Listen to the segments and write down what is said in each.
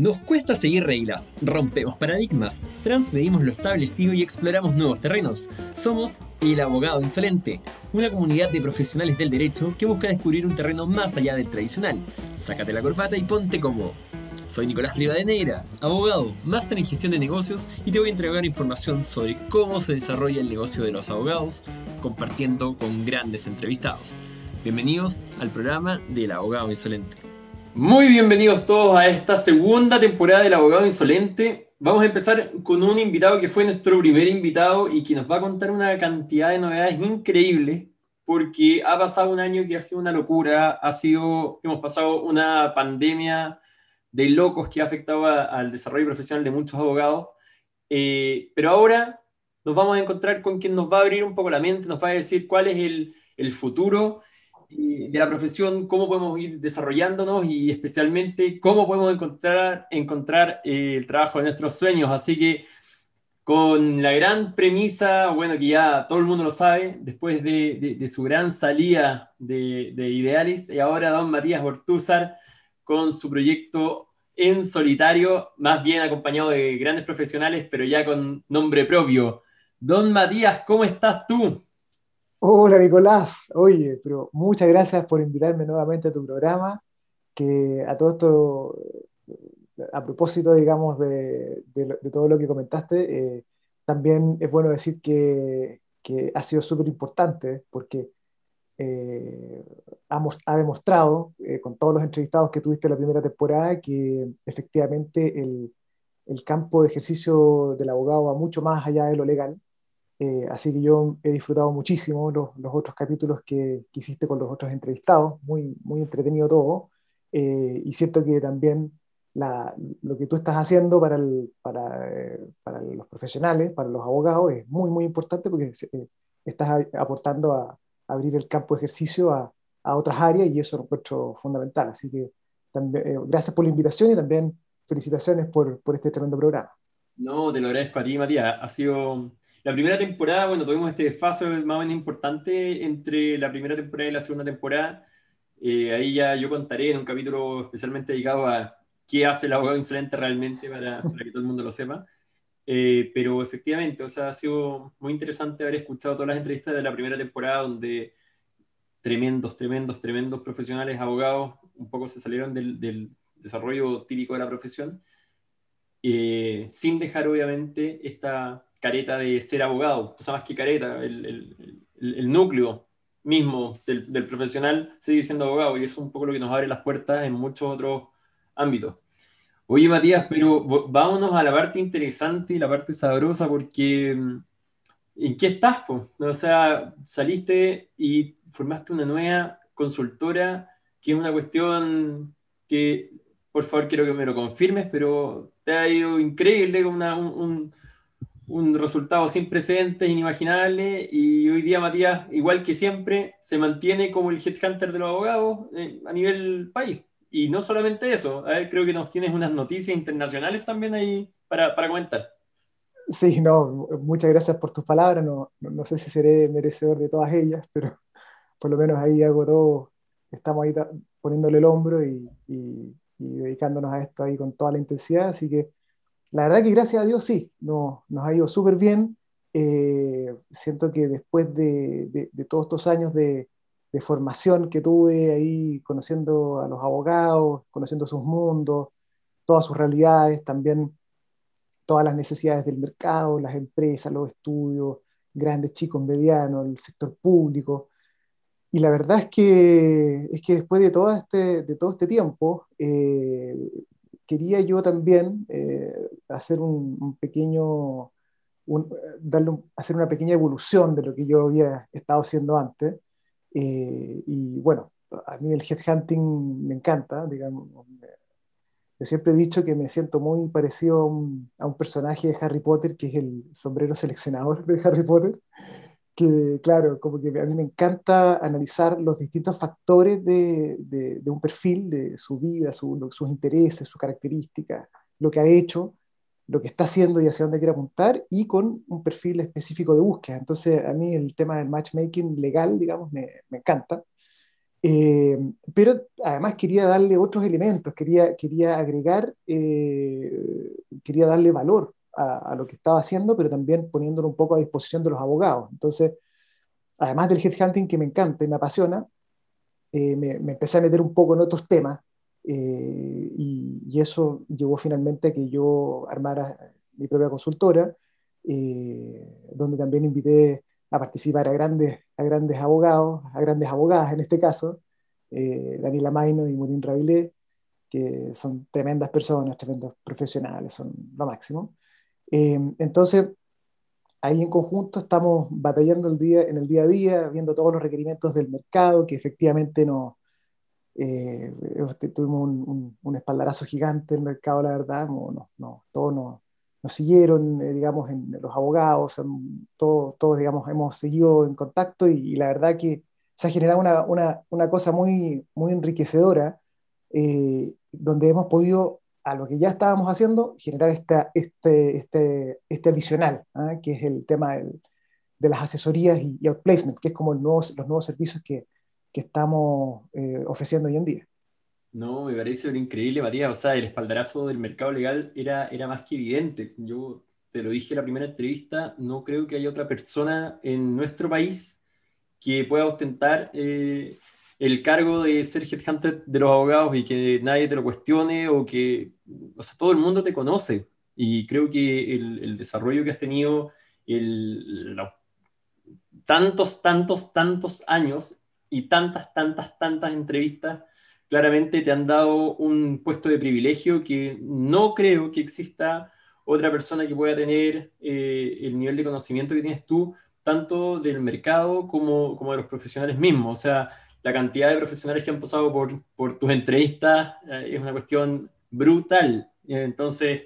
Nos cuesta seguir reglas, rompemos paradigmas, transmedimos lo establecido y exploramos nuevos terrenos. Somos El Abogado Insolente, una comunidad de profesionales del derecho que busca descubrir un terreno más allá del tradicional. Sácate la corbata y ponte cómodo. Soy Nicolás Rivadeneira, abogado, máster en gestión de negocios y te voy a entregar información sobre cómo se desarrolla el negocio de los abogados, compartiendo con grandes entrevistados. Bienvenidos al programa del Abogado Insolente. Muy bienvenidos todos a esta segunda temporada del Abogado Insolente. Vamos a empezar con un invitado que fue nuestro primer invitado y que nos va a contar una cantidad de novedades increíbles porque ha pasado un año que ha sido una locura, ha sido, hemos pasado una pandemia de locos que ha afectado al desarrollo profesional de muchos abogados, eh, pero ahora nos vamos a encontrar con quien nos va a abrir un poco la mente, nos va a decir cuál es el, el futuro de la profesión, cómo podemos ir desarrollándonos y especialmente cómo podemos encontrar, encontrar eh, el trabajo de nuestros sueños. Así que con la gran premisa, bueno, que ya todo el mundo lo sabe, después de, de, su gran salida de, de, Idealis, y ahora don Matías Bortúzar con su proyecto en solitario, más bien acompañado de grandes profesionales, pero ya con nombre propio. Don Matías, ¿cómo estás tú? Hola Nicolás, oye, pero muchas gracias por invitarme nuevamente a tu programa, que a todo esto, eh, a propósito, digamos, de, todo lo que comentaste, eh, también es bueno decir que, ha sido súper importante porque eh, ha, demostrado con todos los entrevistados que tuviste la primera temporada que efectivamente el campo de ejercicio del abogado va mucho más allá de lo legal eh, así que yo he disfrutado muchísimo los, los otros capítulos que, que, hiciste con los otros entrevistados, muy, muy entretenido todo. Eh, y siento que también la, lo que tú estás haciendo para, el, para, eh, para, los profesionales, para los abogados, es muy, muy importante porque estás aportando a, abrir el campo de ejercicio a, a, otras áreas y eso lo encuentro fundamental. Así que también, gracias por la invitación y también felicitaciones por, por este tremendo programa. No, te lo agradezco a ti, Matías. Ha sido la primera temporada, bueno, tuvimos este desfase más o menos importante entre la primera temporada y la segunda temporada. Eh, ahí ya yo contaré en un capítulo especialmente dedicado a qué hace el abogado insolente realmente para, para que todo el mundo lo sepa. Eh, pero efectivamente, o sea, ha sido muy interesante haber escuchado todas las entrevistas de la primera temporada donde tremendos, tremendos, tremendos profesionales, abogados, un poco se salieron del, del desarrollo típico de la profesión, eh, sin dejar obviamente esta careta de ser abogado, tú sabes que careta, el, el, el, núcleo mismo del, del, profesional sigue siendo abogado y eso es un poco lo que nos abre las puertas en muchos otros ámbitos. Oye, Matías, pero vámonos a la parte interesante y la parte sabrosa porque mm, ¿en qué estás? O sea, saliste y formaste una nueva consultora que es una cuestión que, por favor, quiero que me lo confirmes, pero te ha ido increíble, una, un, un resultado sin precedentes, inimaginable, y hoy día Matías, igual que siempre, se mantiene como el headhunter de los abogados eh, a nivel país. Y no solamente eso, a ver, creo que nos tienes unas noticias internacionales también ahí para, para comentar. Sí, no, muchas gracias por tus palabras, no, no, sé si seré merecedor de todas ellas, pero por lo menos ahí hago todo, estamos ahí poniéndole el hombro y, y, y dedicándonos a esto ahí con toda la intensidad, así que la verdad que gracias a Dios sí, no, nos ha ido súper bien. Eh, siento que después de, de, todos estos años de, de, formación que tuve ahí, conociendo a los abogados, conociendo sus mundos, todas sus realidades, también todas las necesidades del mercado, las empresas, los estudios, grandes, chicos, medianos, el sector público. Y la verdad es que, es que después de todo este, de todo este tiempo, eh, quería yo también eh, hacer un, pequeño, darle hacer una pequeña evolución de lo que yo había estado haciendo antes. Eh, y bueno, a mí el headhunting me encanta, digamos. Yo siempre he dicho que me siento muy parecido a un, a un personaje de Harry Potter, que es el sombrero seleccionador de Harry Potter que, claro, como que a mí me encanta analizar los distintos factores de, un perfil, de su vida, su, sus intereses, sus características, lo que ha hecho, lo que está haciendo y hacia dónde quiere apuntar, y con un perfil específico de búsqueda. Entonces, a mí el tema del matchmaking legal, digamos, me, me encanta. Eh, pero además quería darle otros elementos, quería, quería agregar, eh, quería darle valor a, lo que estaba haciendo, pero también poniéndolo un poco a disposición de los abogados. Entonces, además del headhunting que me encanta y me apasiona, me, me, empecé a meter un poco en otros temas y, y, eso llevó finalmente a que yo armara mi propia consultora, donde también invité a participar a grandes, a grandes abogados, a grandes abogadas en este caso, eh, Daniela Maino y Morín Rabilé, que son tremendas personas, tremendos profesionales, son lo máximo. Eh, entonces, ahí en conjunto estamos batallando el día, en el día a día, viendo todos los requerimientos del mercado, que efectivamente no, eh, tuvimos un, un, espaldarazo gigante en el mercado, la verdad, no, no, todo no, nos siguieron, eh, digamos, en, los abogados, todos, todo, digamos, hemos seguido en contacto y, la verdad que se ha generado una, una, una cosa muy, muy enriquecedora, eh, donde hemos podido, a lo que ya estábamos haciendo, generar esta, este, este, este adicional, ¿ah? que es el tema del, de las asesorías y, outplacement, que es como el nuevo, los nuevos servicios que, que estamos eh, ofreciendo hoy en día. No, me parece increíble, Matías. O sea, el espaldarazo del mercado legal era, era más que evidente. Yo te lo dije en la primera entrevista, no creo que haya otra persona en nuestro país que pueda ostentar eh, el cargo de ser headhunter de los abogados y que nadie te lo cuestione o que, o sea, todo el mundo te conoce. Y creo que el, desarrollo que has tenido, el, tantos, tantos, tantos años y tantas, tantas, tantas entrevistas claramente te han dado un puesto de privilegio que no creo que exista otra persona que pueda tener eh, el nivel de conocimiento que tienes tú, tanto del mercado como, como de los profesionales mismos. O sea, la cantidad de profesionales que han pasado por, por tus entrevistas eh, es una cuestión brutal. Entonces,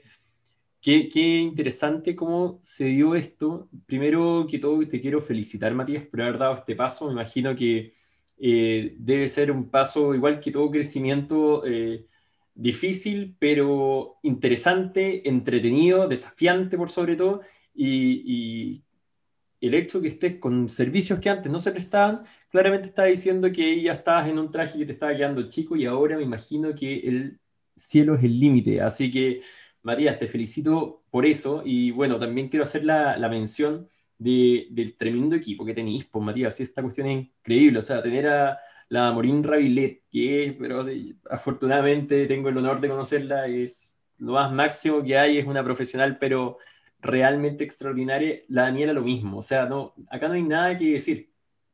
qué, interesante cómo se dio esto. Primero que todo, te quiero felicitar, Matías, por haber dado este paso. Me imagino que eh, debe ser un paso, igual que todo crecimiento, eh, difícil, pero interesante, entretenido, desafiante por sobre todo, y, el hecho que estés con servicios que antes no se prestaban, claramente está diciendo que ya estabas en un traje que te estaba quedando chico y ahora me imagino que el cielo es el límite. Así que, Matías, te felicito por eso. Y bueno, también quiero hacer la, mención del tremendo equipo que tenéis, pues Matías, esta cuestión es increíble, o sea, tener a la Morín Rabilet, que pero afortunadamente tengo el honor de conocerla, es lo más máximo que hay, es una profesional, pero realmente extraordinaria, la Daniela lo mismo, o sea, no, acá no hay nada que decir,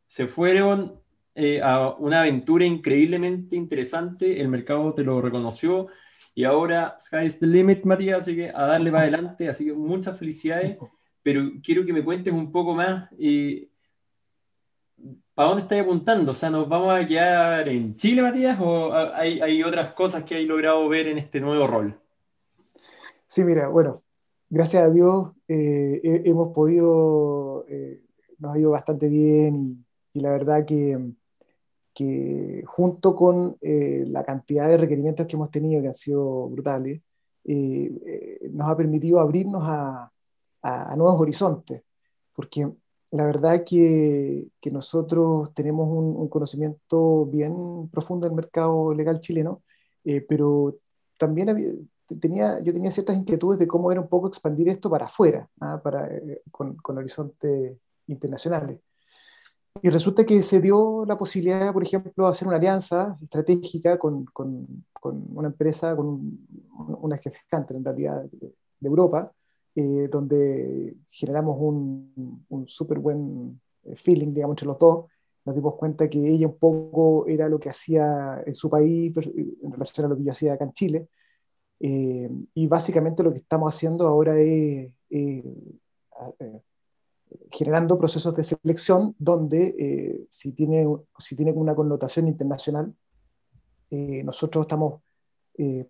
se fueron eh, a una aventura increíblemente interesante, el mercado te lo reconoció, y ahora sky's the limit, Matías, así que a darle para adelante, así que muchas felicidades pero quiero que me cuentes un poco más eh, ¿para dónde estás apuntando? O sea, ¿nos vamos a quedar en Chile, Matías, o hay, otras cosas que hay logrado ver en este nuevo rol? Sí, mira, bueno, gracias a Dios eh, hemos podido, eh, nos ha ido bastante bien y, la verdad que, que junto con la cantidad de requerimientos que hemos tenido, que han sido brutales, nos ha permitido abrirnos a, a, nuevos horizontes, porque la verdad que, que nosotros tenemos un, conocimiento bien profundo del mercado legal chileno, eh, pero también tenía, yo tenía ciertas inquietudes de cómo era un poco expandir esto para afuera, ¿ah? para, eh, con, con, horizontes internacionales. Y resulta que se dio la posibilidad, por ejemplo, de hacer una alianza estratégica con, con, con una empresa, con una gigante en realidad de, de Europa, eh, donde generamos un, un súper buen eh, feeling, digamos, entre los dos. Nos dimos cuenta que ella un poco era lo que hacía en su país en relación a lo que yo hacía acá en Chile. Eh, y básicamente lo que estamos haciendo ahora es generando procesos de selección donde si, tiene, si tiene una connotación internacional, nosotros estamos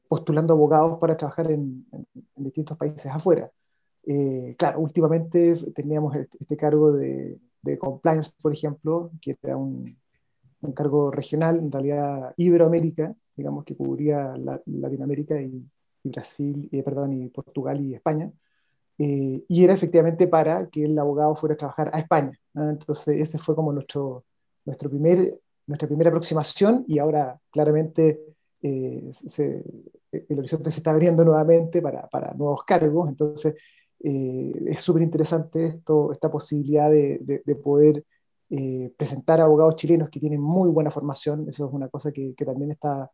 postulando abogados para trabajar en, en, distintos países afuera. Eh, claro, últimamente teníamos este, este cargo de, compliance, por ejemplo, que era un, cargo regional, en realidad Iberoamérica, digamos que cubría Latinoamérica y, Brasil, eh, perdón, y Portugal y España. Eh, y era efectivamente para que el abogado fuera a trabajar a España. Entonces, ese fue como nuestro, nuestro primer nuestra primera aproximación y ahora claramente el horizonte se está abriendo nuevamente para, para nuevos cargos. Entonces, es súper interesante esto, esta posibilidad de, de, poder presentar abogados chilenos que tienen muy buena formación. Eso es una cosa que, que también está,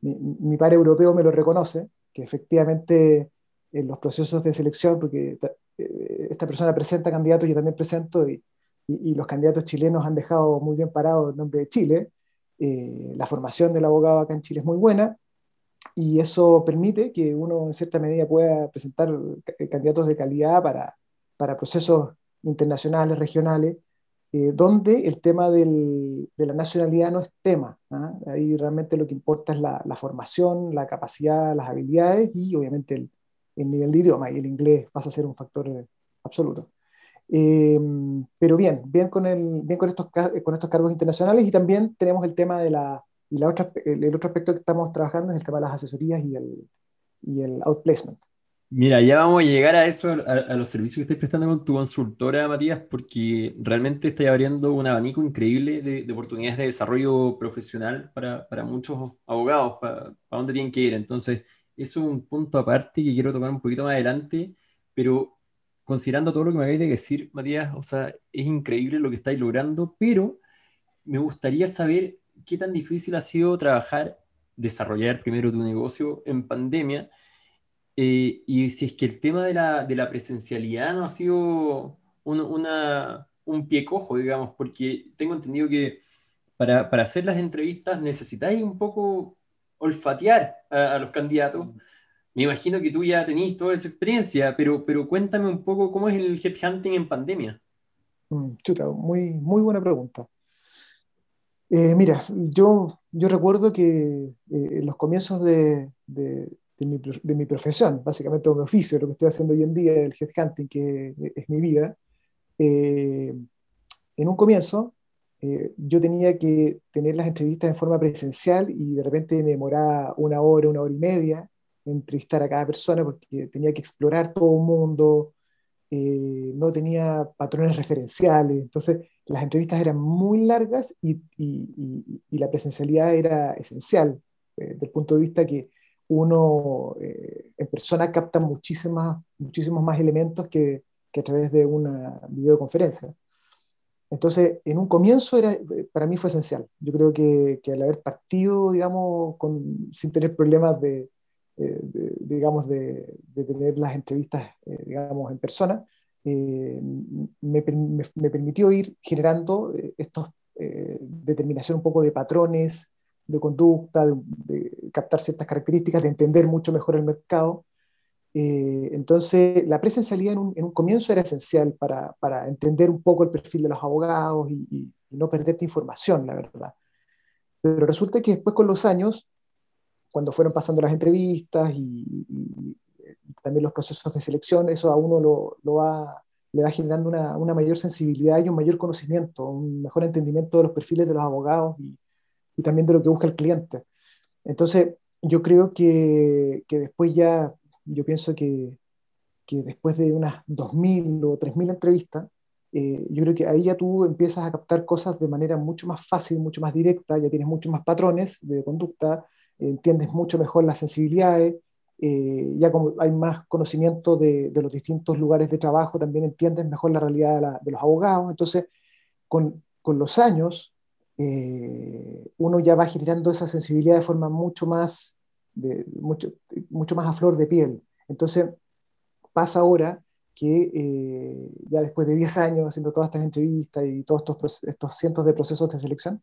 mi, mi par europeo me lo reconoce, que efectivamente en los procesos de selección, porque eh, esta persona presenta candidatos, yo también presento, y, y, los candidatos chilenos han dejado muy bien parado el nombre de Chile. Eh, la formación del abogado acá en Chile es muy buena, y eso permite que uno en cierta medida pueda presentar eh, candidatos de calidad para, para procesos internacionales, regionales, donde el tema del, de la nacionalidad no es tema. ¿ah? Ahí realmente lo que importa es la, la, formación, la capacidad, las habilidades y obviamente el, el nivel de idioma y el inglés pasa a ser un factor eh, absoluto. Eh, pero bien, bien, con, el, bien con, estos, con estos cargos internacionales y también tenemos el tema de la, y la otra, el, otro aspecto que estamos trabajando es el tema de las asesorías y el, y el outplacement. Mira, ya vamos a llegar a eso, a, los servicios que estáis prestando con tu consultora, Matías, porque realmente estáis abriendo un abanico increíble de, de oportunidades de desarrollo profesional para, para muchos abogados, para, para dónde tienen que ir. Entonces, es un punto aparte que quiero tocar un poquito más adelante, pero considerando todo lo que me acabáis de decir, Matías, o sea, es increíble lo que estáis logrando, pero me gustaría saber qué tan difícil ha sido trabajar, desarrollar primero tu negocio en pandemia, eh, y si es que el tema de la, de la presencialidad no ha sido un, una, un pie cojo, digamos, porque tengo entendido que para, para hacer las entrevistas necesitáis un poco olfatear a, los candidatos. Me imagino que tú ya tenías toda esa experiencia, pero, pero cuéntame un poco cómo es el headhunting en pandemia. Mm, chuta, muy, muy buena pregunta. Eh, mira, yo, yo recuerdo que eh, en los comienzos de, de, mi, de, mi, profesión, básicamente mi oficio, lo que estoy haciendo hoy en día, el headhunting, que es mi vida, eh, en un comienzo eh, yo tenía que tener las entrevistas en forma presencial y de repente me demoraba una hora, una hora y media entrevistar a cada persona porque tenía que explorar todo un mundo, eh, no tenía patrones referenciales, entonces las entrevistas eran muy largas y, y, y, la presencialidad era esencial, eh, desde el punto de vista que uno en persona capta muchísimas, muchísimos más elementos que, que a través de una videoconferencia. Entonces, en un comienzo era, para mí fue esencial. Yo creo que, que al haber partido, digamos, con, sin tener problemas de, eh, digamos, de, de, tener las entrevistas, eh, digamos, en persona, eh, me, me, permitió ir generando estos determinación un poco de patrones de conducta, de, captar ciertas características, de entender mucho mejor el mercado eh, entonces, la presencialidad en un, en un, comienzo era esencial para, para, entender un poco el perfil de los abogados y, no perderte información, la verdad. Pero resulta que después con los años, cuando fueron pasando las entrevistas y, también los procesos de selección, eso a uno lo, lo va, le va generando una, una, mayor sensibilidad y un mayor conocimiento, un mejor entendimiento de los perfiles de los abogados y también de lo que busca el cliente. Entonces, yo creo que, que después ya yo pienso que, que después de unas 2.000 o 3.000 entrevistas, eh, yo creo que ahí ya tú empiezas a captar cosas de manera mucho más fácil, mucho más directa, ya tienes muchos más patrones de conducta, entiendes mucho mejor las sensibilidades, eh, ya como hay más conocimiento de, de, los distintos lugares de trabajo, también entiendes mejor la realidad de, la, de los abogados. Entonces, con, con los años, eh, uno ya va generando esa sensibilidad de forma mucho más de, mucho, mucho más a flor de piel. Entonces, pasa ahora que eh, ya después de 10 años haciendo todas estas entrevistas y todos estos, estos cientos de procesos de selección,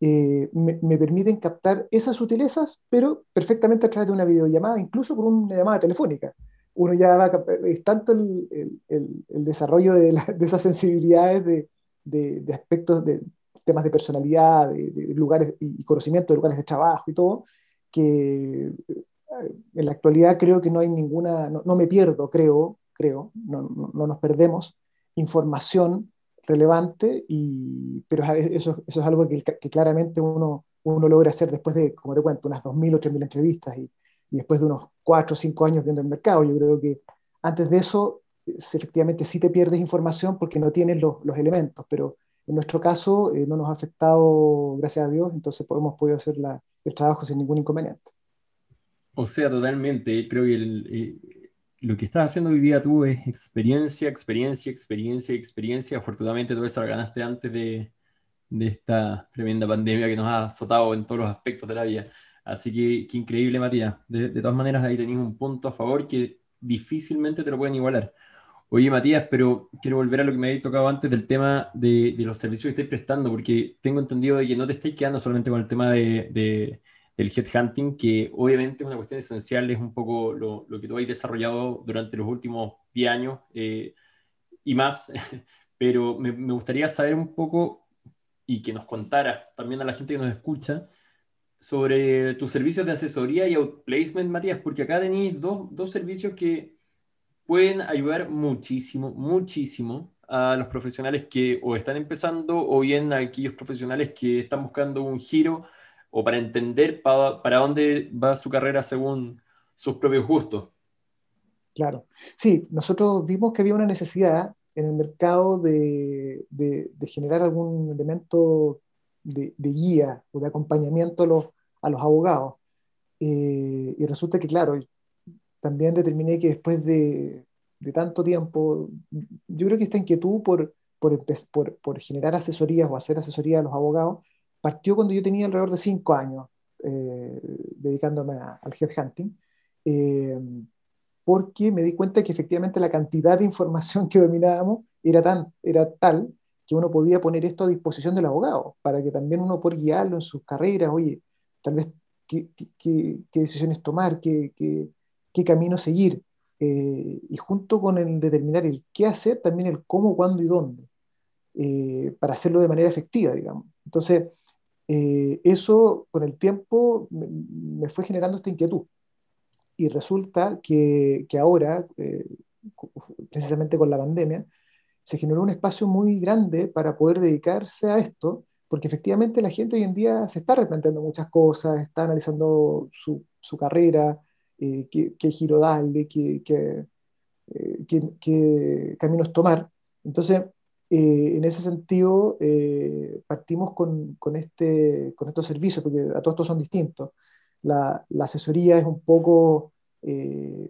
eh, me, me, permiten captar esas sutilezas, pero perfectamente a través de una videollamada, incluso por una llamada telefónica. Uno ya va a es tanto el, el, el desarrollo de, la, de, esas sensibilidades de, de, de, aspectos de temas de personalidad, de, lugares y conocimiento de lugares de trabajo y todo, que eh, en la actualidad creo que no hay ninguna, no, me pierdo, creo, creo, no, no, nos perdemos información relevante, y, pero eso, eso es algo que, que, claramente uno, uno logra hacer después de, como te cuento, unas 2.000 o 3.000 entrevistas y, y, después de unos 4 o 5 años viendo el mercado. Yo creo que antes de eso, efectivamente sí te pierdes información porque no tienes los, los elementos, pero en nuestro caso no nos ha afectado, gracias a Dios, entonces hemos podido hacer el trabajo sin ningún inconveniente. O sea, totalmente. Creo que lo que estás haciendo hoy día tú es experiencia, experiencia, experiencia, experiencia. Afortunadamente todo eso lo ganaste antes de, de esta tremenda pandemia que nos ha azotado en todos los aspectos de la vida. Así que, qué increíble, Matías. De, todas maneras, ahí tenéis un punto a favor que difícilmente te lo pueden igualar. Oye, Matías, pero quiero volver a lo que me habéis tocado antes del tema de, los servicios que estáis prestando, porque tengo entendido de que no te estáis quedando solamente con el tema de, de del headhunting, que obviamente es una cuestión esencial, es un poco lo, lo que tú has desarrollado durante los últimos 10 años eh, y más, pero me, me, gustaría saber un poco y que nos contara también a la gente que nos escucha sobre tus servicios de asesoría y outplacement, Matías, porque acá tenéis dos, dos servicios que pueden ayudar muchísimo, muchísimo a los profesionales que o están empezando o bien a aquellos profesionales que están buscando un giro o para entender para, dónde va su carrera según sus propios gustos. Claro, sí, nosotros vimos que había una necesidad en el mercado de, de, generar algún elemento de, de, guía o de acompañamiento a los, a los abogados. Eh, y resulta que, claro, también determiné que después de, tanto tiempo, yo creo que esta inquietud por, por, por, por, generar asesorías o hacer asesoría a los abogados partió cuando yo tenía alrededor de cinco años eh, dedicándome al headhunting. Eh, porque me di cuenta que efectivamente la cantidad de información que dominábamos era, tan, era tal que uno podía poner esto a disposición del abogado, para que también uno pueda guiarlo en sus carreras, oye, tal vez qué, qué, qué decisiones tomar, qué, qué camino seguir, eh, y junto con el determinar el qué hacer, también el cómo, cuándo y dónde, eh, para hacerlo de manera efectiva, digamos. Entonces, eh, eso con el tiempo me, me fue generando esta inquietud y resulta que, que ahora, eh, precisamente con la pandemia, se generó un espacio muy grande para poder dedicarse a esto, porque efectivamente la gente hoy en día se está replanteando muchas cosas, está analizando su, su carrera, eh, qué, qué, giro darle, qué, qué, eh, qué, caminos tomar. Entonces, en ese sentido, partimos con, con, este, con estos servicios, porque a todos estos son distintos la, asesoría es un poco eh,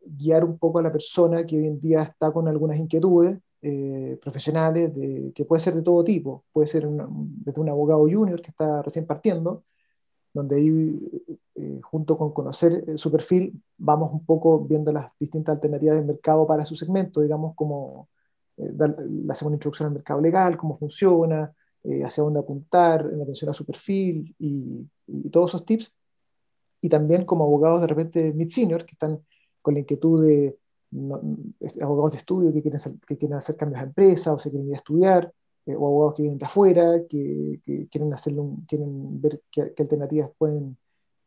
guiar un poco a la persona que hoy en día está con algunas inquietudes eh, profesionales, de, que puede ser de todo tipo, puede ser desde un abogado junior que está recién partiendo, donde ahí, eh, junto con conocer su perfil, vamos un poco viendo las distintas alternativas del mercado para su segmento, digamos, como la segunda introducción al mercado legal, cómo funciona, hacia dónde apuntar en atención a su perfil y, y todos esos tips. Y también como abogados de repente mid-senior que están con la inquietud de abogados de estudio que quieren, que quieren hacer cambios a empresas o se quieren ir a estudiar, eh, o abogados que vienen de afuera, que, quieren, hacerlo, quieren ver qué, alternativas pueden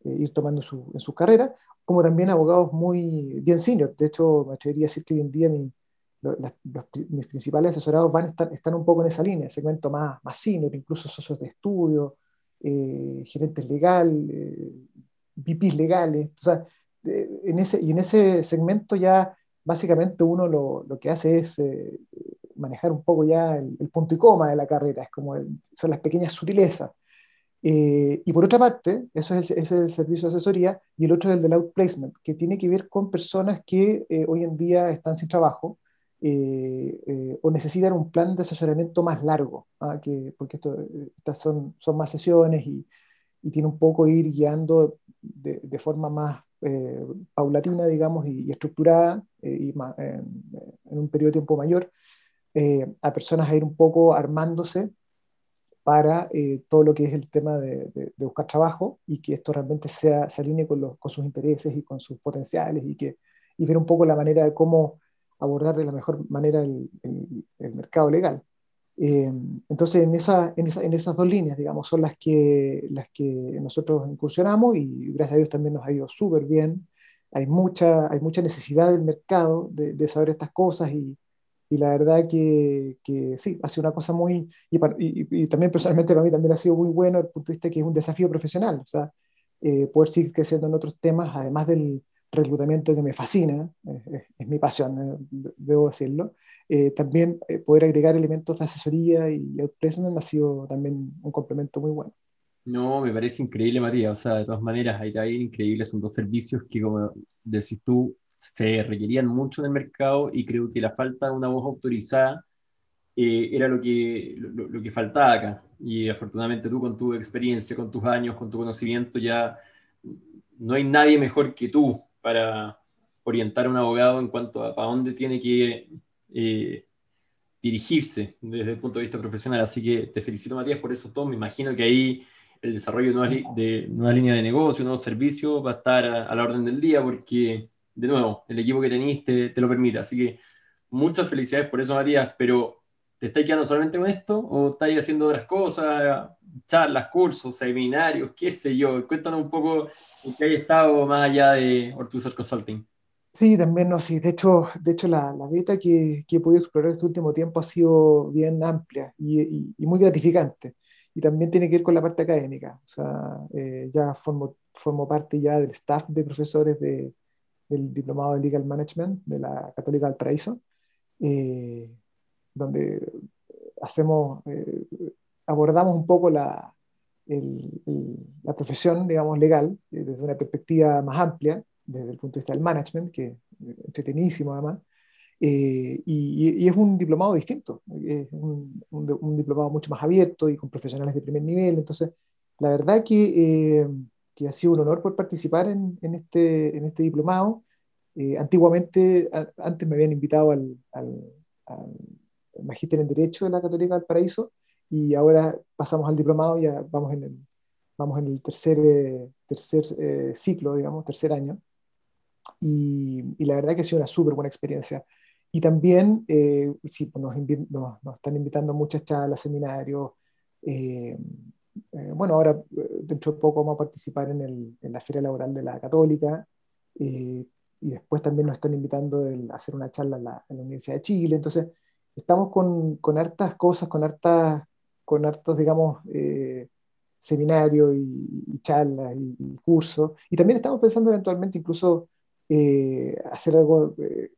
eh, ir tomando en su carrera, como también abogados muy bien senior. De hecho, me atrevería a decir que hoy en día mis principales asesorados van están, están un poco en esa línea, segmento más, más senior, incluso socios de estudio, eh, gerentes legales, VPs legales. O sea, en ese, y en ese segmento ya básicamente uno lo, lo que hace es manejar un poco ya el, punto y coma de la carrera, es como son las pequeñas sutilezas. Eh, y por otra parte, eso es el, es el, servicio de asesoría, y el otro es el del outplacement, que tiene que ver con personas que eh, hoy en día están sin trabajo o necesitan un plan de asesoramiento más largo, ¿ah? que, porque esto, estas son, son más sesiones y, y tiene un poco ir guiando de, de forma más eh, paulatina, digamos, y, estructurada, eh, y en, un periodo de tiempo mayor, eh, a personas a ir un poco armándose para todo lo que es el tema de, de, buscar trabajo y que esto realmente sea, se alinee con, los, con, sus intereses y con sus potenciales y, que, y ver un poco la manera de cómo abordar de la mejor manera el, el mercado legal. Eh, entonces, en, esa, en, esa, en, esas dos líneas, digamos, son las que, las que nosotros incursionamos y gracias a Dios también nos ha ido súper bien. Hay mucha, hay mucha necesidad del mercado de, de saber estas cosas y, y la verdad que, que, sí, ha sido una cosa muy, y, y, también personalmente para mí también ha sido muy bueno el punto de vista que es un desafío profesional, o sea, eh, poder seguir creciendo en otros temas, además del, reclutamiento que me fascina, es, mi pasión, debo decirlo. también poder agregar elementos de asesoría y outplacement ha sido también un complemento muy bueno. No, me parece increíble, Matías. O sea, de todas maneras, ahí está increíble. Son dos servicios que, como decís tú, se requerían mucho en el mercado y creo que la falta de una voz autorizada eh, era lo que, lo, que faltaba acá. Y afortunadamente tú con tu experiencia, con tus años, con tu conocimiento, ya no hay nadie mejor que tú para orientar a un abogado en cuanto a para dónde tiene que eh, dirigirse desde el punto de vista profesional. Así que te felicito, Matías, por eso todo. Me imagino que ahí el desarrollo de nuevas, de líneas de negocio, nuevos servicios va a estar a, la orden del día porque, de nuevo, el equipo que tenéis te, lo permite. Así que muchas felicidades por eso, Matías, pero ¿te estáis quedando solamente con esto o estáis haciendo otras cosas, charlas, cursos, seminarios, qué sé yo? Cuéntanos un poco en qué hay estado más allá de Ortuzar Consulting. Sí, también, no, sí. De hecho, de hecho la, la beta que, que, he podido explorar este último tiempo ha sido bien amplia y, y muy gratificante y también tiene que ver con la parte académica. O sea, eh, ya formo, formo, parte ya del staff de profesores de, del Diplomado de Legal Management de la Católica del Paraíso, eh, donde hacemos, eh, abordamos un poco la, la profesión, digamos, legal desde una perspectiva más amplia, desde el punto de vista del management, que es entretenidísimo además, eh, y, es un diplomado distinto, es un, un, diplomado mucho más abierto y con profesionales de primer nivel. Entonces, la verdad que, eh, que ha sido un honor por participar en, en este, en este diplomado. Eh, antiguamente, antes me habían invitado al, al, Magíster en Derecho de la Católica del Paraíso y ahora pasamos al diplomado, ya vamos en el, vamos en el tercer, tercer ciclo, digamos, tercer año. Y, y, la verdad que ha sido una súper buena experiencia. Y también eh, sí, nos, nos, están invitando a muchas charlas, seminarios. Eh, eh, bueno, ahora dentro de poco vamos a participar en, el, en la Feria Laboral de la Católica y después también nos están invitando a hacer una charla en la, Universidad de Chile. Entonces, estamos con, con hartas cosas, con, hartas, con hartos, digamos, seminarios y, charlas y, y, cursos. Y también estamos pensando eventualmente incluso eh, hacer algo eh,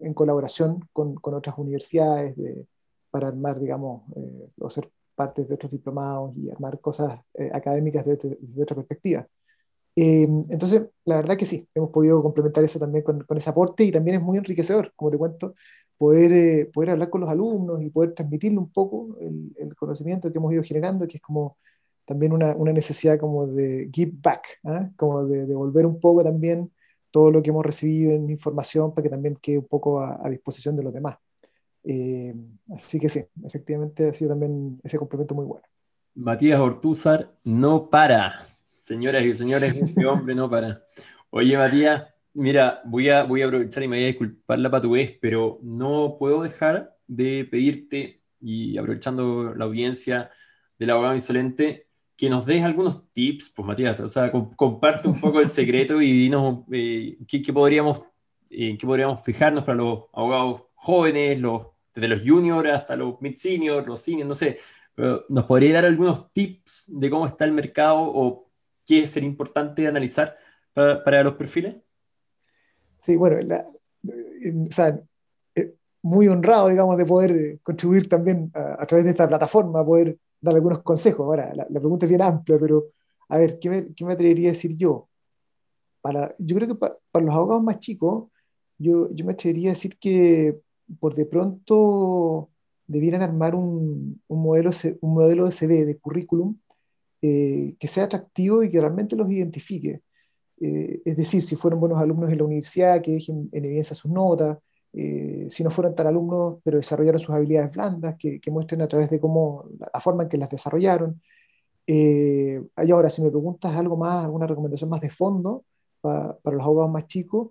en colaboración con, con, otras universidades de, para armar, digamos, eh, o ser parte de otros diplomados y armar cosas académicas desde, otra perspectiva. entonces, la verdad que sí, hemos podido complementar eso también con, con, ese aporte y también es muy enriquecedor, como te cuento, poder, poder hablar con los alumnos y poder transmitirle un poco el, el, conocimiento que hemos ido generando, que es como también una, una necesidad como de give back, ¿ah? como de devolver un poco también todo lo que hemos recibido en información para que también quede un poco a, disposición de los demás. Eh, así que sí, efectivamente ha sido también ese complemento muy bueno. Matías Ortúzar no para. Señoras y señores, este hombre no para. Oye, Matías, mira, voy a, voy a aprovechar y me voy a disculpar la patudez, pero no puedo dejar de pedirte, y aprovechando la audiencia del abogado insolente, que nos des algunos tips, pues Matías, o sea, comparte un poco el secreto y dinos eh, qué, podríamos, eh, qué podríamos fijarnos para los abogados jóvenes, los, desde los juniors hasta los mid-seniors, los seniors, no sé. ¿Nos podría dar algunos tips de cómo está el mercado o qué sería importante analizar para, para los perfiles? Sí, bueno, o sea, eh, muy honrado, digamos, de poder contribuir también a, a, través de esta plataforma, poder dar algunos consejos. Ahora, la, pregunta es bien amplia, pero a ver, ¿qué me, qué me atrevería a decir yo? Para, yo creo que para los abogados más chicos, yo, yo me atrevería a decir que por de pronto debieran armar un, un modelo, un modelo de CV, de currículum, eh, que sea atractivo y que realmente los identifique. Eh, es decir, si fueron buenos alumnos en la universidad, que dejen en evidencia sus notas, eh, si no fueron tan alumnos, pero desarrollaron sus habilidades blandas, que, muestren a través de cómo, la forma en que las desarrollaron. Eh, y ahora, si me preguntas algo más, alguna recomendación más de fondo para los abogados más chicos,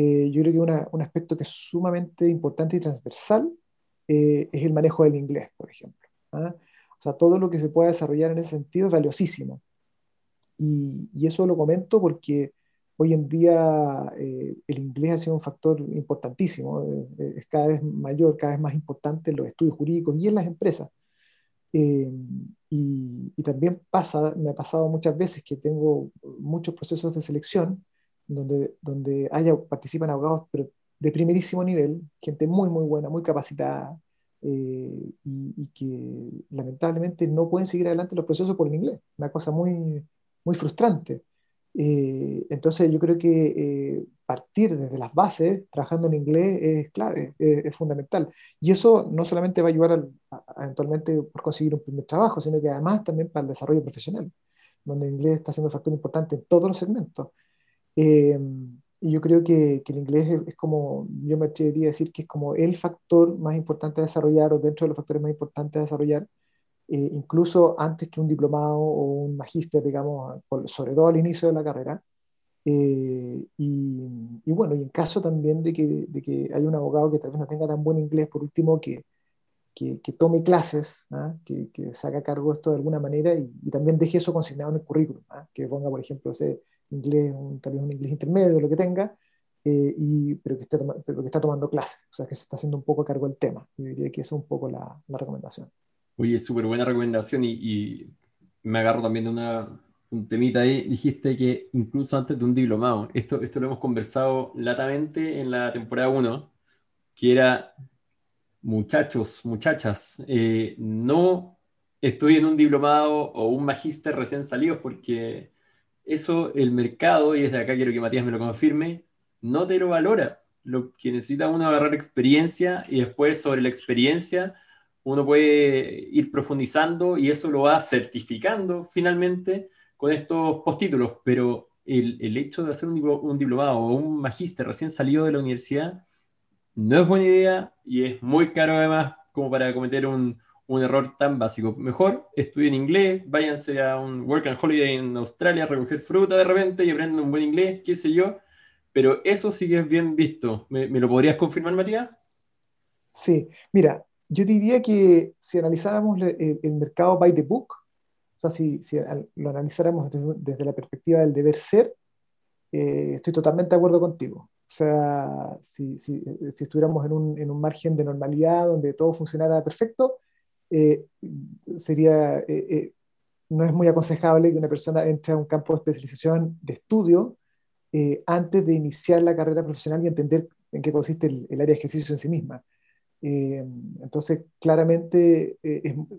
eh, yo creo que un aspecto que es sumamente importante y transversal es el manejo del inglés, por ejemplo. ¿ah? O sea, todo lo que se pueda desarrollar en ese sentido es valiosísimo. Y, y eso lo comento porque hoy en día eh, el inglés ha sido un factor importantísimo, eh, eh, es cada vez mayor, cada vez más importante en los estudios jurídicos y en las empresas. y, y, también pasa, me ha pasado muchas veces que tengo muchos procesos de selección donde, donde haya, participan abogados pero de primerísimo nivel, gente muy, muy buena, muy capacitada, eh, y, que lamentablemente no pueden seguir adelante los procesos por el inglés, una cosa muy, muy frustrante. Eh, entonces yo creo que eh, partir desde las bases, trabajando en inglés, es clave, es, fundamental. Y eso no solamente va a ayudar a, eventualmente por conseguir un primer trabajo, sino que además también para el desarrollo profesional, donde el inglés está siendo un factor importante en todos los segmentos. Y yo creo que, que el inglés es, como, yo me atrevería a decir que es como el factor más importante a desarrollar o dentro de los factores más importantes a desarrollar, eh, incluso antes que un diplomado o un magíster, digamos, sobre todo al inicio de la carrera. Eh, y, y, bueno, y en caso también de que, de que haya un abogado que tal vez no tenga tan buen inglés, por último, que, que, que tome clases, ¿ah? que, que se haga cargo esto de alguna manera y, y, también deje eso consignado en el currículum, ¿ah? que ponga, por ejemplo, ese inglés, un, tal vez un inglés intermedio, lo que tenga, eh, y, pero, que esté, pero que está tomando clases, o sea, que se está haciendo un poco a cargo del tema. Yo diría que esa es un poco la, la recomendación. Oye, súper buena recomendación y, y, me agarro también de una, un temita ahí. Dijiste que incluso antes de un diplomado, esto, esto lo hemos conversado latamente en la temporada 1, que era, muchachos, muchachas, eh, no estudien un diplomado o un magíster recién salidos porque eso el mercado, y desde acá quiero que Matías me lo confirme, no te lo valora. Lo que necesita uno agarrar experiencia y después sobre la experiencia uno puede ir profundizando y eso lo va certificando finalmente con estos postítulos, pero el, el hecho de hacer un, un diplomado o un magíster recién salido de la universidad no es buena idea y es muy caro además como para cometer un, un error tan básico. Mejor estudien inglés, váyanse a un work and holiday en Australia a recoger fruta de repente y aprendan un buen inglés, qué sé yo. Pero eso sí que es bien visto. ¿Me, lo podrías confirmar, Matías? Sí, mira, yo diría que si analizáramos el, mercado by the book, o sea, si, si lo analizáramos desde, la perspectiva del deber ser, eh, estoy totalmente de acuerdo contigo. O sea, si, si, si estuviéramos en un, en un, margen de normalidad donde todo funcionara perfecto, eh, sería, eh, eh, no es muy aconsejable que una persona entre a un campo de especialización de estudio antes de iniciar la carrera profesional y entender en qué consiste el, área de ejercicio en sí misma. entonces, claramente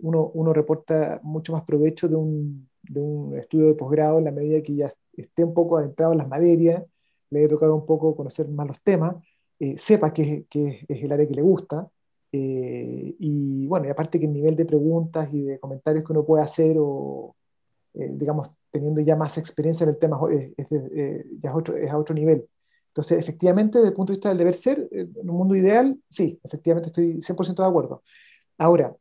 uno, reporta mucho más provecho de un, de un estudio de posgrado en la medida que ya esté un poco adentrado en las materias, le haya tocado un poco conocer más los temas, sepa qué, qué es el área que le gusta, eh, y bueno, y aparte que el nivel de preguntas y de comentarios que uno puede hacer, o eh, digamos, teniendo ya más experiencia en el tema, es, eh, ya es, otro, es a otro nivel. Entonces, efectivamente, desde el punto de vista del deber ser, en un mundo ideal, sí, efectivamente estoy 100% de acuerdo. Ahora,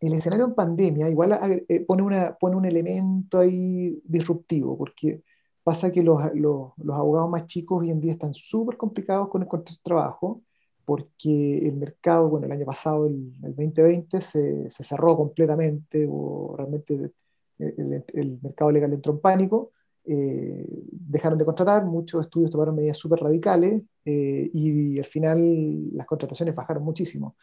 el escenario en pandemia igual pone, una, pone un elemento ahí disruptivo, porque pasa que los, los, los abogados más chicos hoy en día están súper complicados con de trabajo, porque el mercado, bueno, el año pasado, el, 2020, se, se, cerró completamente, o realmente el, el, mercado legal entró en pánico, eh, dejaron de contratar, muchos estudios tomaron medidas súper radicales eh, y, al final las contrataciones bajaron muchísimo.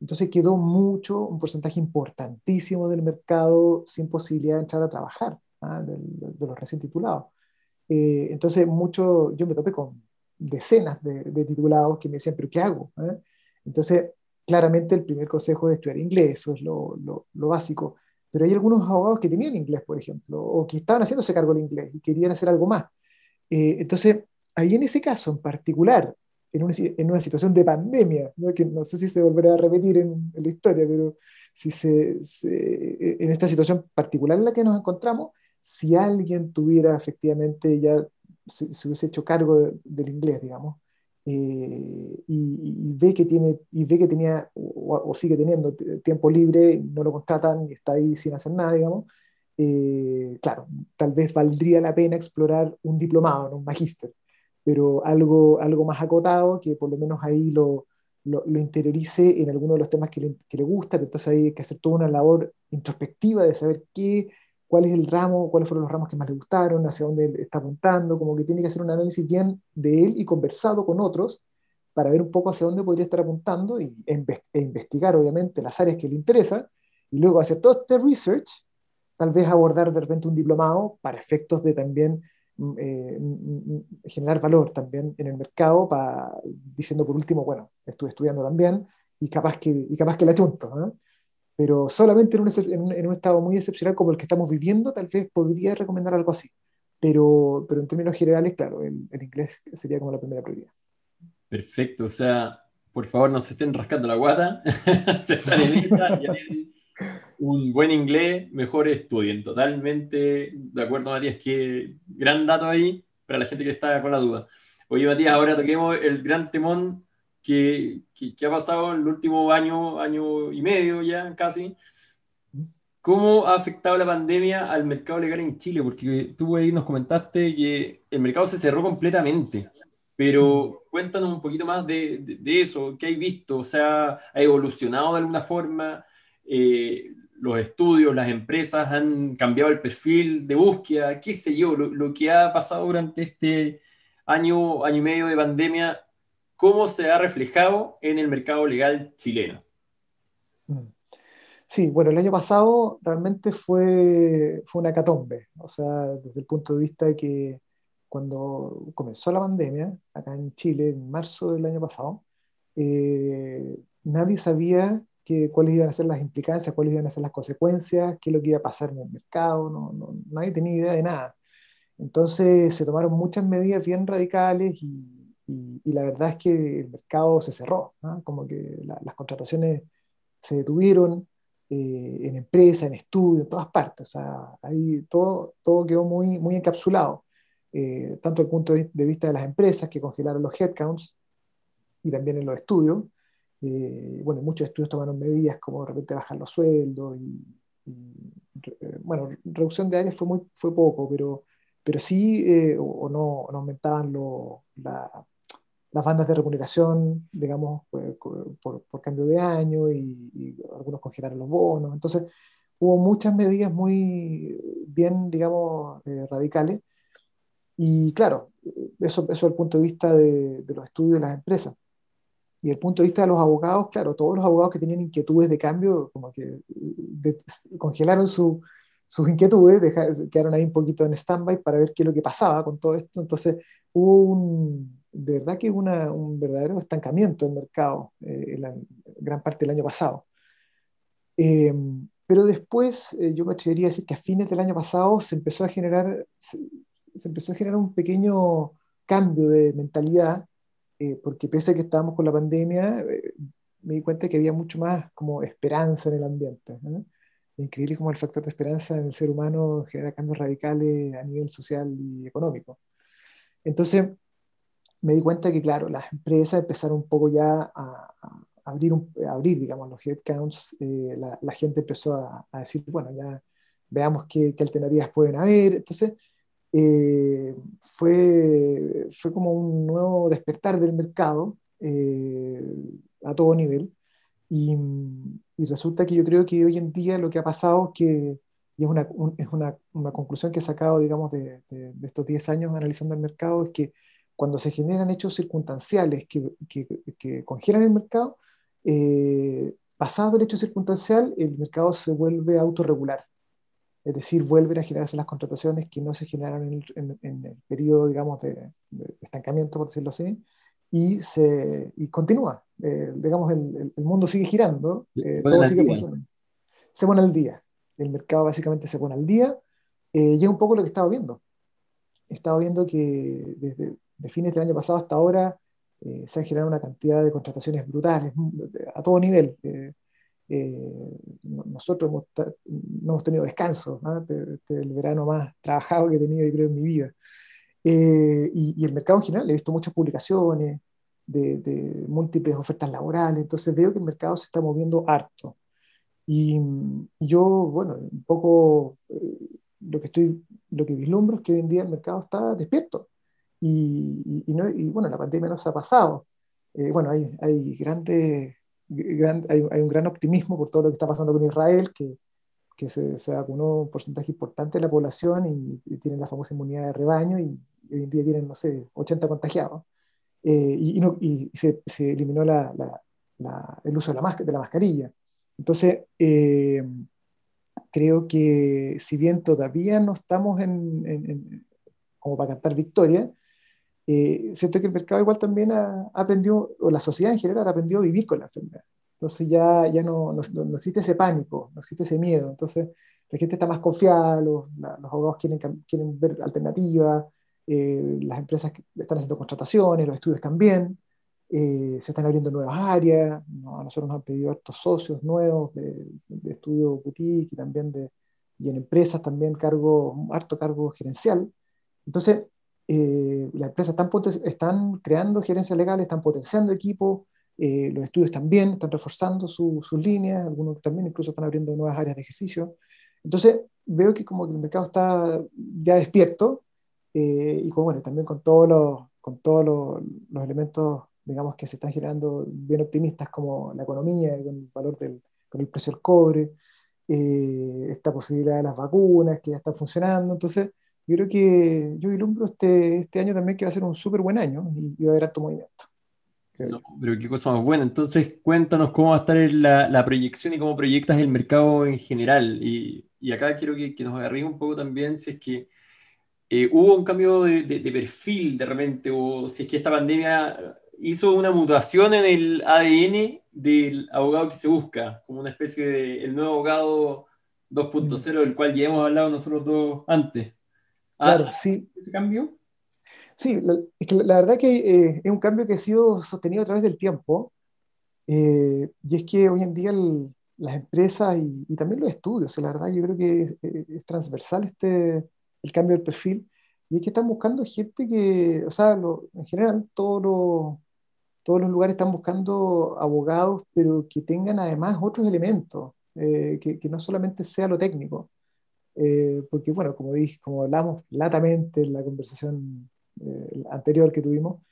Entonces quedó mucho, un porcentaje importantísimo del mercado sin posibilidad de entrar a trabajar, ¿ah? de, los recién titulados. Eh, entonces, mucho, yo me topé con decenas de, titulados que me decían, pero ¿qué hago? ¿eh? Entonces, claramente el primer consejo es estudiar inglés, eso es lo, lo, básico. Pero hay algunos abogados que tenían inglés, por ejemplo, o que estaban haciéndose cargo del inglés y querían hacer algo más. Eh, entonces, ahí en ese caso en particular, en una, en una situación de pandemia, ¿no? que no sé si se volverá a repetir en, la historia, pero si se, en esta situación particular en la que nos encontramos, si alguien tuviera efectivamente ya se, hubiese hecho cargo del inglés, digamos, eh, y, ve que tiene, y ve que tenía o, sigue teniendo tiempo libre, no lo contratan y está ahí sin hacer nada, digamos, eh, claro, tal vez valdría la pena explorar un diplomado, ¿no? un magíster, pero algo, algo más acotado que por lo menos ahí lo, lo, interiorice en alguno de los temas que le, que le gusta, pero entonces hay que hacer toda una labor introspectiva de saber qué cuál es el ramo, cuáles fueron los ramos que más le gustaron, hacia dónde él está apuntando, como que tiene que hacer un análisis bien de él y conversado con otros para ver un poco hacia dónde podría estar apuntando y, e, investigar, obviamente, las áreas que le interesan, y luego hacer todo este research, tal vez abordar de repente un diplomado para efectos de también mm, eh, mm, generar valor también en el mercado, para, diciendo por último, bueno, estuve estudiando también y capaz que, y capaz que la chunto. Pero solamente en un, en, un, estado muy excepcional como el que estamos viviendo, tal vez podría recomendar algo así. Pero, pero en términos generales, claro, el, el inglés sería como la primera prioridad. Perfecto, o sea, por favor no se estén rascando la guata, se están en esa, ya tienen un buen inglés, mejor estudien. Totalmente de acuerdo, Matías, que gran dato ahí para la gente que está con la duda. Oye, Matías, ahora toquemos el gran temón que, que, ha pasado en el último año, año y medio ya casi. ¿Cómo ha afectado la pandemia al mercado legal en Chile? Porque tú ahí nos comentaste que el mercado se cerró completamente. Pero cuéntanos un poquito más de, de, eso, ¿qué hay visto? O sea, ¿ha evolucionado de alguna forma? Eh, ¿Los estudios, las empresas han cambiado el perfil de búsqueda? ¿Qué sé yo? Lo, lo, que ha pasado durante este año, año y medio de pandemia, ¿cómo se ha reflejado en el mercado legal chileno? Mm. Sí, bueno, el año pasado realmente fue, fue una catombe, o sea, desde el punto de vista de que cuando comenzó la pandemia, acá en Chile, en marzo del año pasado, eh, nadie sabía que, cuáles iban a ser las implicancias, cuáles iban a ser las consecuencias, qué es lo que iba a pasar en el mercado, no, no, nadie tenía idea de nada. Entonces se tomaron muchas medidas bien radicales y, y, la verdad es que el mercado se cerró, como que las contrataciones se detuvieron eh, en empresas, en estudios, en todas partes, o sea, ahí todo, todo quedó muy, muy encapsulado. Eh, tanto desde el punto de vista de las empresas que congelaron los headcounts y también en los estudios. Eh, bueno, muchos estudios tomaron medidas como de repente bajar los sueldos y, bueno, reducción de áreas fue, muy, fue poco, pero, pero sí o, no, aumentaban las bandas de remuneración, digamos, por, por, cambio de año y, y, algunos congelaron los bonos. Entonces, hubo muchas medidas muy bien, digamos, radicales y claro, eso, eso es el punto de vista de, de, los estudios de las empresas. Y el punto de vista de los abogados, claro, todos los abogados que tenían inquietudes de cambio, como que congelaron su, sus inquietudes, quedaron ahí un poquito en stand-by para ver qué es lo que pasaba con todo esto. Entonces hubo un, de verdad que una, un verdadero estancamiento del mercado eh, la gran parte del año pasado. Eh, pero después, eh, yo me atrevería a decir que a fines del año pasado se empezó a generar, se empezó a generar un pequeño cambio de mentalidad, eh, porque pese a que estábamos con la pandemia, eh, me di cuenta que había mucho más como esperanza en el ambiente. Increíble como el factor de esperanza en el ser humano genera cambios radicales a nivel social y económico. Entonces, me di cuenta que, claro, las empresas empezaron un poco ya a, abrir, abrir, digamos, los headcounts. Eh, la, la, gente empezó a, a, decir, bueno, ya veamos qué, qué alternativas pueden haber. Entonces, eh, fue, fue como un nuevo despertar del mercado eh, a todo nivel. Y, y, resulta que yo creo que hoy en día lo que ha pasado es que, y es una, es una, una conclusión que he sacado, digamos, de, de, estos 10 años analizando el mercado, es que cuando se generan hechos circunstanciales que, que, que congelan el mercado, eh, pasado el hecho circunstancial, el mercado se vuelve autorregular es decir, vuelven a generarse las contrataciones que no se generaron en el, periodo, digamos, de, estancamiento, por decirlo así, y, se, y continúa. Eh, digamos, el, el, mundo sigue girando, eh, todo sigue funcionando. Se pone al día. El mercado básicamente se pone al día, eh, y es un poco lo que estaba viendo. He estado viendo que desde de fines del año pasado hasta ahora se han generado una cantidad de contrataciones brutales a todo nivel. Eh, nosotros hemos, no hemos tenido descanso, este, este, el verano más trabajado que he tenido, creo, en mi vida. Eh, y, el mercado en general, he visto muchas publicaciones de, de, múltiples ofertas laborales, entonces veo que el mercado se está moviendo harto. Y, yo, bueno, un poco eh, lo que estoy, lo que vislumbro es que hoy en día el mercado está despierto. Y, y, no, y bueno, la pandemia nos ha pasado. bueno, hay, hay grandes hay, un gran optimismo por todo lo que está pasando con Israel, que, que se, se, vacunó un porcentaje importante de la población y, tienen la famosa inmunidad de rebaño y, hoy en día tienen, no sé, 80 contagiados. Eh, y, no, y se, se, eliminó la, la, el uso de la, de la mascarilla. Entonces, eh, creo que si bien todavía no estamos en, como para cantar victoria, eh, siento que el mercado igual también ha, aprendido, o la sociedad en general ha aprendido a vivir con la enfermedad. Entonces ya, ya no, no, no, existe ese pánico, no existe ese miedo. Entonces la gente está más confiada, los, los abogados quieren, quieren ver alternativas, eh, las empresas están haciendo contrataciones, los estudios también, eh, se están abriendo nuevas áreas, ¿no? a nosotros nos han pedido estos socios nuevos de, de, estudio boutique y también de, y en empresas también cargo, harto cargo gerencial. Entonces, eh, las empresas están, están creando gerencias legales, están potenciando equipos, eh, los estudios también están reforzando sus líneas, algunos también incluso están abriendo nuevas áreas de ejercicio. Entonces, veo que como que el mercado está ya despierto eh, y con, bueno, también con todos los, con todos los, los, elementos, digamos, que se están generando bien optimistas como la economía, con el valor del con el precio del cobre, esta posibilidad de las vacunas que ya están funcionando. Entonces, yo creo que yo ilumbro este, este año también que va a ser un súper buen año y, va a haber alto movimiento. No, pero qué cosa más buena. Entonces, cuéntanos cómo va a estar la, la proyección y cómo proyectas el mercado en general. Y, y acá quiero que, que nos agarremos un poco también si es que eh, hubo un cambio de, de, perfil de repente, o si es que esta pandemia hizo una mutación en el ADN del abogado que se busca, como una especie de el nuevo abogado 2.0 mm. del cual ya hemos hablado nosotros dos antes. Claro, sí. ¿Ese cambio? Sí, la, es que la, verdad que eh, es un cambio que ha sido sostenido a través del tiempo. Eh, y es que hoy en día las empresas y, también los estudios, la verdad yo creo que es, transversal este, el cambio del perfil. Y es que están buscando gente que, o sea, en general todos todos los lugares están buscando abogados, pero que tengan además otros elementos, eh, que, que, no solamente sea lo técnico. Eh, porque bueno, como dije, como hablamos latamente en la conversación eh, anterior que tuvimos,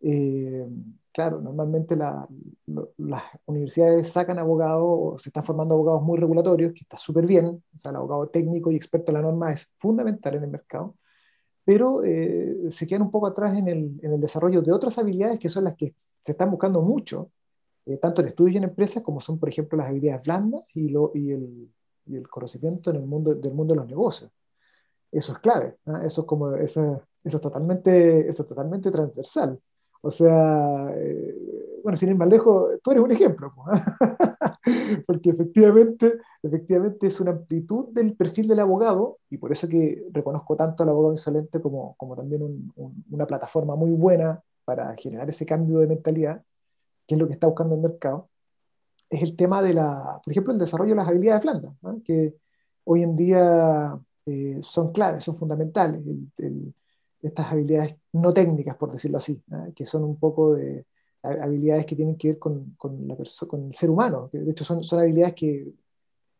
eh, claro, normalmente las universidades sacan abogados o se están formando abogados muy regulatorios, que está súper bien, o sea, el abogado técnico y experto en la norma es fundamental en el mercado, pero se quedan un poco atrás en el, en el, desarrollo de otras habilidades que son las que se están buscando mucho, tanto en estudios y en empresas, como son, por ejemplo, las habilidades blandas y, lo, y el, y el conocimiento en el mundo, del mundo de los negocios. Eso es clave, eso es como, eso, es totalmente, eso es totalmente transversal. O sea, eh, bueno, sin ir más lejos, tú eres un ejemplo, porque efectivamente, efectivamente es una amplitud del perfil del abogado, y por eso que reconozco tanto al abogado insolente como, como también una plataforma muy buena para generar ese cambio de mentalidad, que es lo que está buscando el mercado es el tema de la, por ejemplo, el desarrollo de las habilidades blandas, que hoy en día eh, son claves, son fundamentales. estas habilidades no técnicas, por decirlo así, que son un poco de habilidades que tienen que ver con, con, la con el ser humano, que de hecho son, son habilidades que,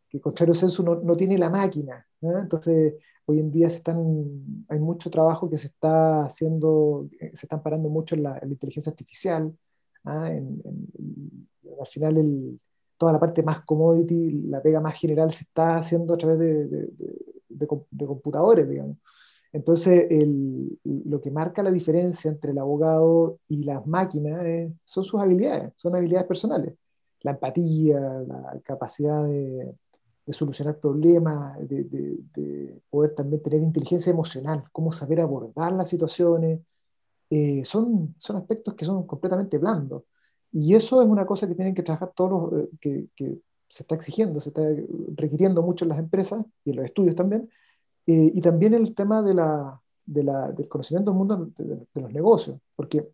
que contrario censo no, no tiene la máquina. Entonces, hoy en día se están, hay mucho trabajo que se está haciendo, eh, se están parando mucho en la, inteligencia artificial, en, al final el, toda la parte más commodity, la pega más general se está haciendo a través de, de, de, computadores, digamos. Entonces, el, lo que marca la diferencia entre el abogado y las máquinas son sus habilidades, son habilidades personales. La empatía, la capacidad de, solucionar problemas, de, poder también tener inteligencia emocional, cómo saber abordar las situaciones, eh, son, son aspectos que son completamente blandos. Y eso es una cosa que tienen que trabajar todos los, eh, que, se está exigiendo, se está requiriendo mucho en las empresas y en los estudios también, eh, y también el tema de la, de la, del conocimiento del mundo de, los negocios, porque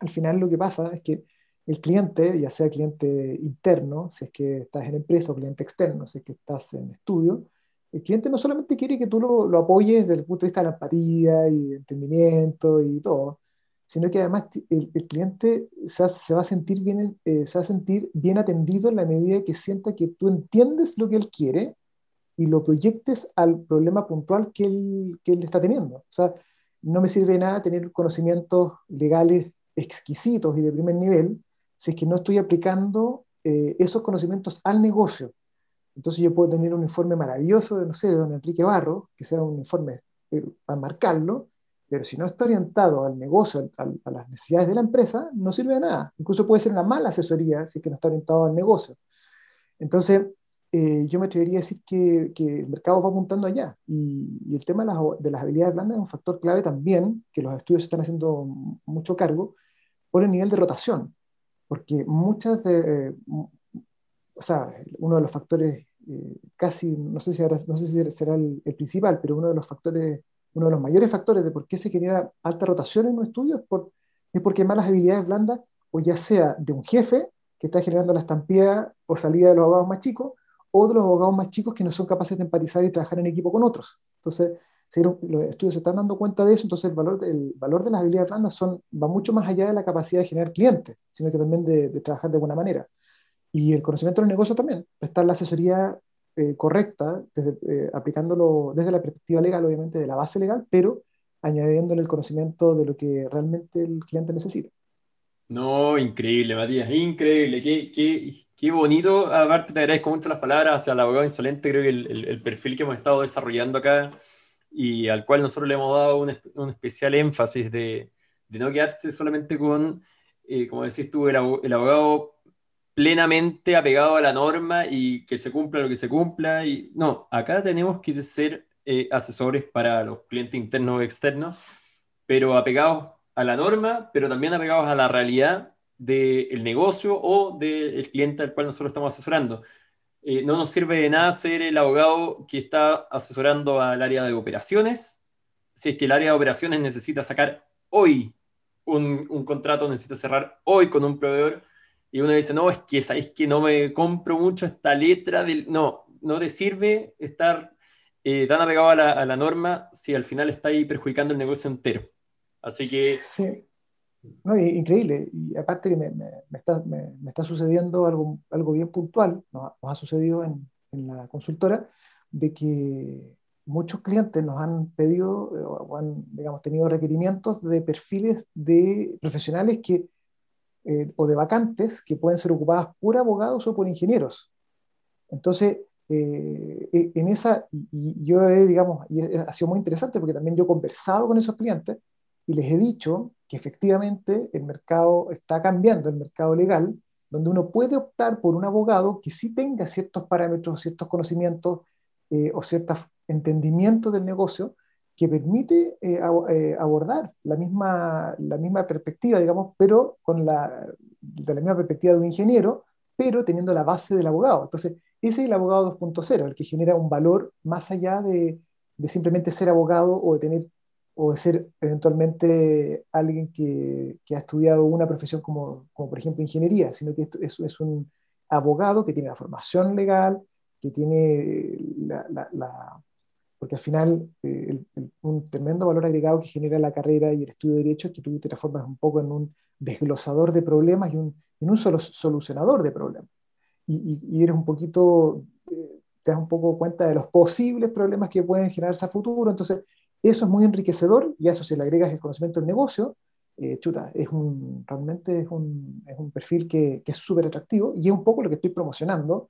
al final lo que pasa es que el cliente, ya sea cliente interno, si es que estás en empresa, o cliente externo, si es que estás en estudio, el cliente no solamente quiere que tú lo, lo apoyes desde el punto de vista de la empatía y entendimiento y todo, sino que además el, cliente se, va a sentir bien, eh, se va a sentir bien atendido en la medida que sienta que tú entiendes lo que él quiere y lo proyectes al problema puntual que él, que él está teniendo. O sea, no me sirve de nada tener conocimientos legales exquisitos y de primer nivel si es que no estoy aplicando eh, esos conocimientos al negocio. Entonces yo puedo tener un informe maravilloso de, no sé, de don Enrique Barro, que sea un informe eh, para marcarlo, pero si no está orientado al negocio, a, las necesidades de la empresa, no sirve de nada. Incluso puede ser una mala asesoría si es que no está orientado al negocio. Entonces, eh, yo me atrevería a decir que, que, el mercado va apuntando allá. Y, y el tema de las, de las, habilidades blandas es un factor clave también, que los estudios están haciendo mucho cargo, por el nivel de rotación. Porque muchas de, o sea, uno de los factores eh, casi, no sé si, no sé si será el, principal, pero uno de los factores, uno de los mayores factores de por qué se genera alta rotación en un estudio es, por, es porque hay malas habilidades blandas, o ya sea de un jefe que está generando la estampida o salida de los abogados más chicos, o de los abogados más chicos que no son capaces de empatizar y trabajar en equipo con otros. Entonces, si los estudios se están dando cuenta de eso, entonces el valor, el valor de las habilidades blandas son, va mucho más allá de la capacidad de generar clientes, sino que también de, de trabajar de buena manera. Y el conocimiento del negocio también, prestar la asesoría eh, correcta, desde, eh, aplicándolo desde la perspectiva legal, obviamente, de la base legal, pero añadiéndole el conocimiento de lo que realmente el cliente necesita. No, increíble, Matías, increíble. Qué, qué, qué bonito. Aparte, te agradezco mucho las palabras hacia el abogado insolente. Creo que el, el, perfil que hemos estado desarrollando acá y al cual nosotros le hemos dado un, un especial énfasis de, de, no quedarse solamente con, eh, como decís tú, el, el abogado plenamente apegado a la norma y que se cumpla lo que se cumpla. Y no, acá tenemos que ser eh, asesores para los clientes internos o externos, pero apegados a la norma, pero también apegados a la realidad del negocio o del cliente al cual nosotros estamos asesorando. Eh, no nos sirve de nada ser el abogado que está asesorando al área de operaciones, si es que el área de operaciones necesita sacar hoy un, un contrato, necesita cerrar hoy con un proveedor, y uno dice, no, es que sabéis que no me compro mucho esta letra del... No, no te sirve estar eh, tan apegado a la, a la, norma si al final está ahí perjudicando el negocio entero. Así que... Sí. No, increíble. Y aparte que me, me, me, está, me, está, sucediendo algo, algo bien puntual, nos, nos ha sucedido en, en, la consultora, de que muchos clientes nos han pedido o han, digamos, tenido requerimientos de perfiles de profesionales que eh, o de vacantes que pueden ser ocupadas por abogados o por ingenieros. Entonces, eh, e, en esa, y yo he, digamos, y ha sido muy interesante porque también yo he conversado con esos clientes y les he dicho que efectivamente el mercado está cambiando, el mercado legal, donde uno puede optar por un abogado que sí tenga ciertos parámetros, ciertos conocimientos eh, o ciertos entendimientos del negocio, que permite eh, eh, abordar la misma, la misma perspectiva, digamos, pero con la, de la misma perspectiva de un ingeniero, pero teniendo la base del abogado. Entonces, ese es el abogado 2.0, el que genera un valor más allá de, de, simplemente ser abogado o de tener o de ser eventualmente alguien que, que ha estudiado una profesión como, como, por ejemplo ingeniería, sino que es, es un abogado que tiene la formación legal, que tiene la, la porque al final eh, el, un tremendo valor agregado que genera la carrera y el estudio de derecho es que tú te transformas un poco en un desglosador de problemas y un, en un solo solucionador de problemas. Y, y, eres un poquito, eh, te das un poco cuenta de los posibles problemas que pueden generarse a futuro. Entonces, eso es muy enriquecedor y a eso se le agregas el conocimiento del negocio. Eh, chuta, es un, realmente es un, es un perfil que, que es súper atractivo y es un poco lo que estoy promocionando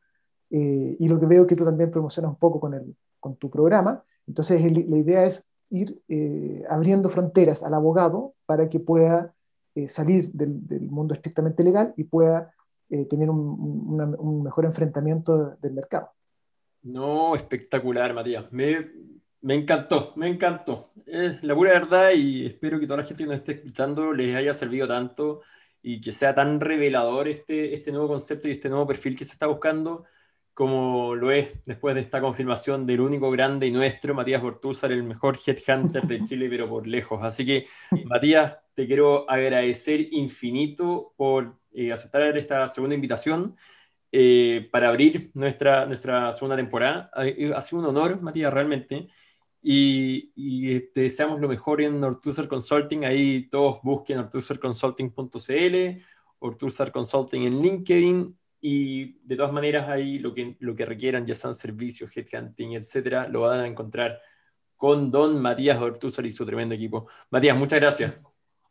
eh, y lo que veo que tú también promocionas un poco con el, con tu programa. Entonces, la idea es ir eh, abriendo fronteras al abogado para que pueda eh, salir del, mundo estrictamente legal y pueda eh, tener un, mejor enfrentamiento del mercado. No, espectacular, Matías. Me, me encantó, me encantó. Es la pura verdad y espero que toda la gente que nos esté escuchando les haya servido tanto y que sea tan revelador este, este nuevo concepto y este nuevo perfil que se está buscando como lo es después de esta confirmación del único grande y nuestro, Matías Bortúzar, el mejor headhunter de Chile, pero por lejos. Así que, Matías, te quiero agradecer infinito por eh, aceptar esta segunda invitación eh, para abrir nuestra, nuestra segunda temporada. Eh, ha sido un honor, Matías, realmente. Y, y, te deseamos lo mejor en Ortuzar Consulting. Ahí todos busquen ortuzarconsulting.cl, Ortuzar Consulting en LinkedIn y de todas maneras ahí lo que, lo que requieran, ya sean servicios, headhunting, etcétera, lo van a encontrar con don Matías Ortúzar y su tremendo equipo. Matías, muchas gracias.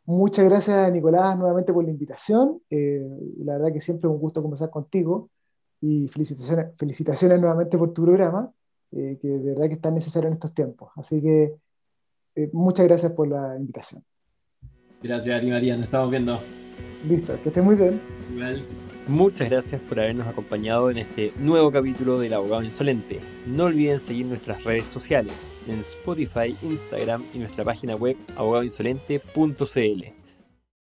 Muchas gracias, Nicolás, nuevamente por la invitación. Eh, la verdad que siempre es un gusto conversar contigo y felicitaciones, felicitaciones nuevamente por tu programa, eh, que de verdad que es tan necesario en estos tiempos. Así que eh, muchas gracias por la invitación. Gracias a ti, Matías. Nos estamos viendo. Listo, que estés muy bien. Igual. Muchas gracias por habernos acompañado en este nuevo capítulo del Abogado Insolente. No olviden seguir nuestras redes sociales en Spotify, Instagram y nuestra página web abogadoinsolente.cl.